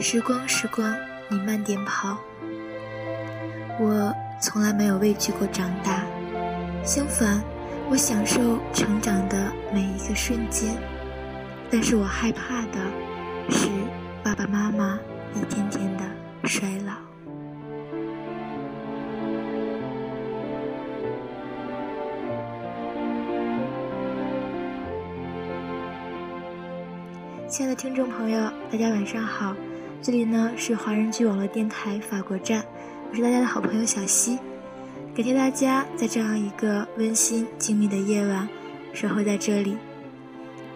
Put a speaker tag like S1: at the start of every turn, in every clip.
S1: 时光，时光，你慢点跑。我从来没有畏惧过长大，相反，我享受成长的每一个瞬间。但是我害怕的是爸爸妈妈一天天的衰老。亲爱的听众朋友，大家晚上好，这里呢是华人剧网络电台法国站，我是大家的好朋友小溪，感谢大家在这样一个温馨静谧的夜晚守候在这里。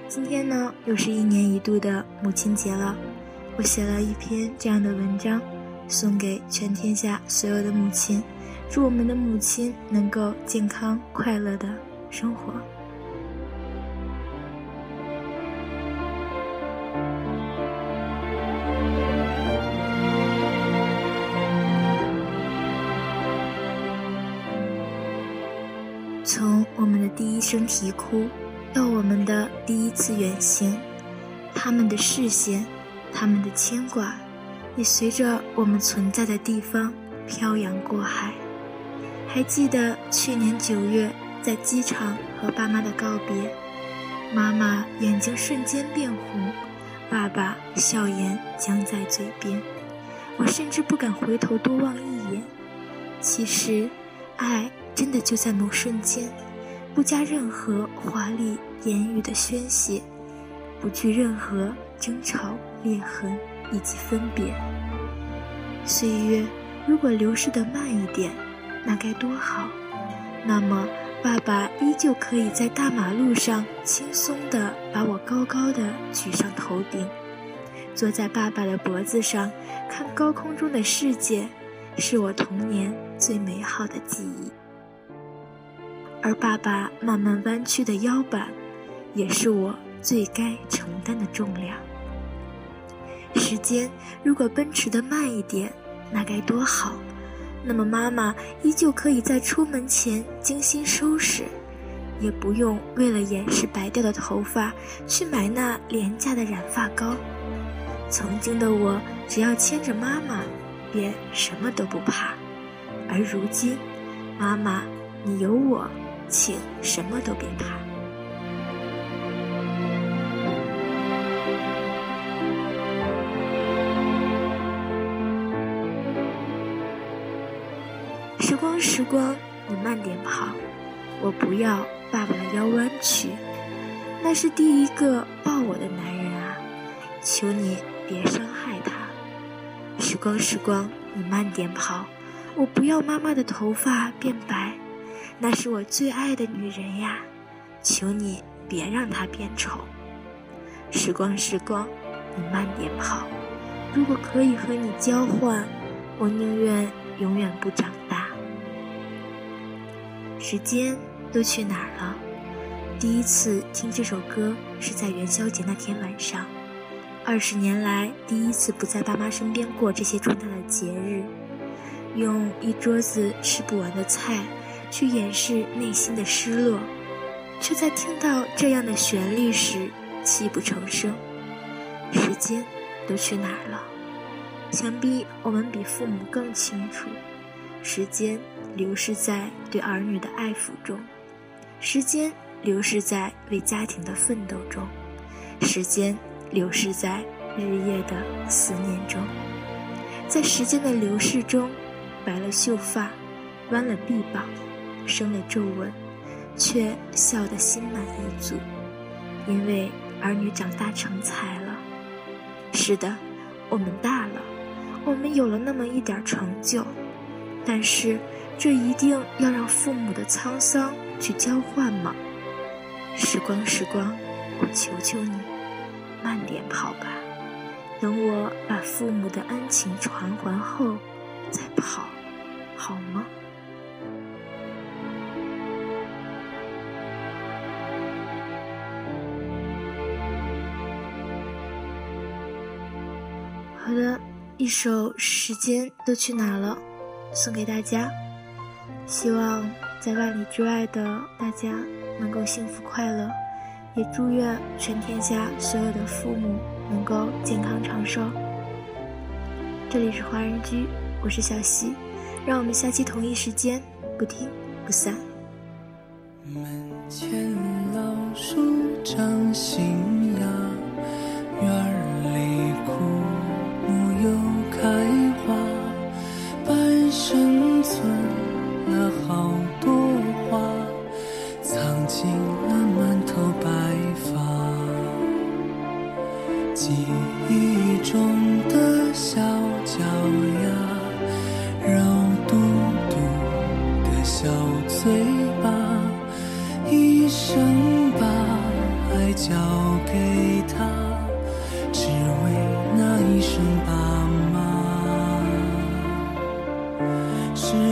S1: 今天呢又是一年一度的母亲节了，我写了一篇这样的文章，送给全天下所有的母亲，祝我们的母亲能够健康快乐的生活。从我们的第一声啼哭，到我们的第一次远行，他们的视线，他们的牵挂，也随着我们存在的地方漂洋过海。还记得去年九月在机场和爸妈的告别，妈妈眼睛瞬间变红，爸爸笑颜僵在嘴边，我甚至不敢回头多望一眼。其实，爱。真的就在某瞬间，不加任何华丽言语的宣泄，不惧任何争吵、裂痕以及分别。岁月如果流逝的慢一点，那该多好。那么，爸爸依旧可以在大马路上轻松地把我高高的举上头顶，坐在爸爸的脖子上，看高空中的世界，是我童年最美好的记忆。而爸爸慢慢弯曲的腰板，也是我最该承担的重量。时间如果奔驰的慢一点，那该多好！那么妈妈依旧可以在出门前精心收拾，也不用为了掩饰白掉的头发去买那廉价的染发膏。曾经的我，只要牵着妈妈，便什么都不怕。而如今，妈妈，你有我。请什么都别怕。时光，时光，你慢点跑。我不要爸爸的腰弯曲，那是第一个抱我的男人啊！求你别伤害他。时光，时光，你慢点跑。我不要妈妈的头发变白。那是我最爱的女人呀，求你别让她变丑。时光，时光，你慢点跑。如果可以和你交换，我宁愿永远不长大。时间都去哪儿了？第一次听这首歌是在元宵节那天晚上，二十年来第一次不在爸妈身边过这些重大的节日，用一桌子吃不完的菜。去掩饰内心的失落，却在听到这样的旋律时泣不成声。时间都去哪儿了？想必我们比父母更清楚，时间流逝在对儿女的爱抚中，时间流逝在为家庭的奋斗中，时间流逝在日夜的思念中。在时间的流逝中，白了秀发，弯了臂膀。生了皱纹，却笑得心满意足，因为儿女长大成才了。是的，我们大了，我们有了那么一点成就，但是这一定要让父母的沧桑去交换吗？时光，时光，我求求你，慢点跑吧，等我把父母的恩情传还后再跑，好吗？好的，一首《时间都去哪了》，送给大家。希望在万里之外的大家能够幸福快乐，也祝愿全天下所有的父母能够健康长寿。这里是华人居，我是小溪，让我们下期同一时间不听不散。
S2: 门前老树长新芽，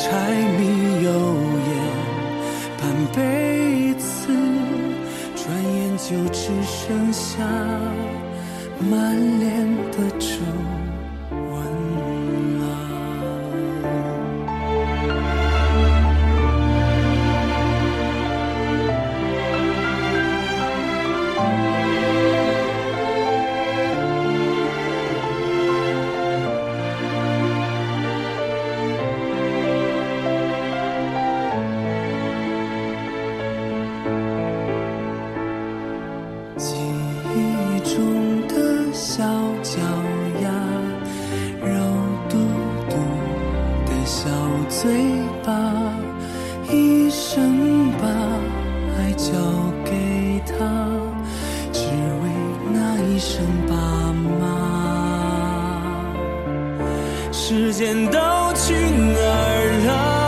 S2: 柴米油盐半辈子，转眼就只剩下满脸的皱。最把，一生把爱交给他，只为那一声爸妈。时间都去哪儿了？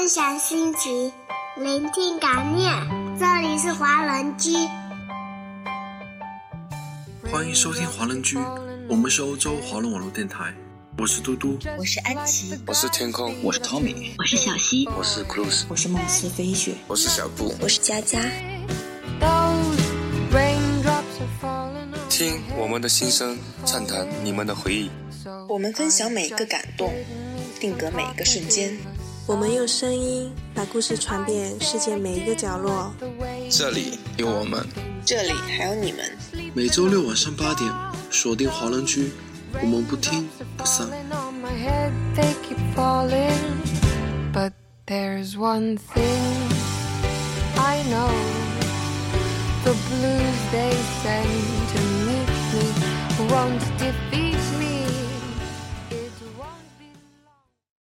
S3: 分享心情，聆听感念。这里是华人居，
S4: 欢迎收听华人居。我们是欧洲华人网络电台。我是嘟嘟，
S5: 我是安琪，
S6: 我是天空，
S7: 我是 Tommy，
S8: 我是小溪，
S6: 我是 Cruz，
S9: 我是梦思飞雪，
S6: 我是小布，
S5: 我是佳佳。
S6: 听我们的心声，畅谈你们的回忆。
S9: 我们分享每一个感动，定格每一个瞬间。
S10: 我们用声音把故事传遍世界每一个角落。
S6: 这里有我们，
S9: 这里还有你们。
S4: 每周六晚上八点，锁定华人区，我们不听不散。The blues they send to meet me won't defeat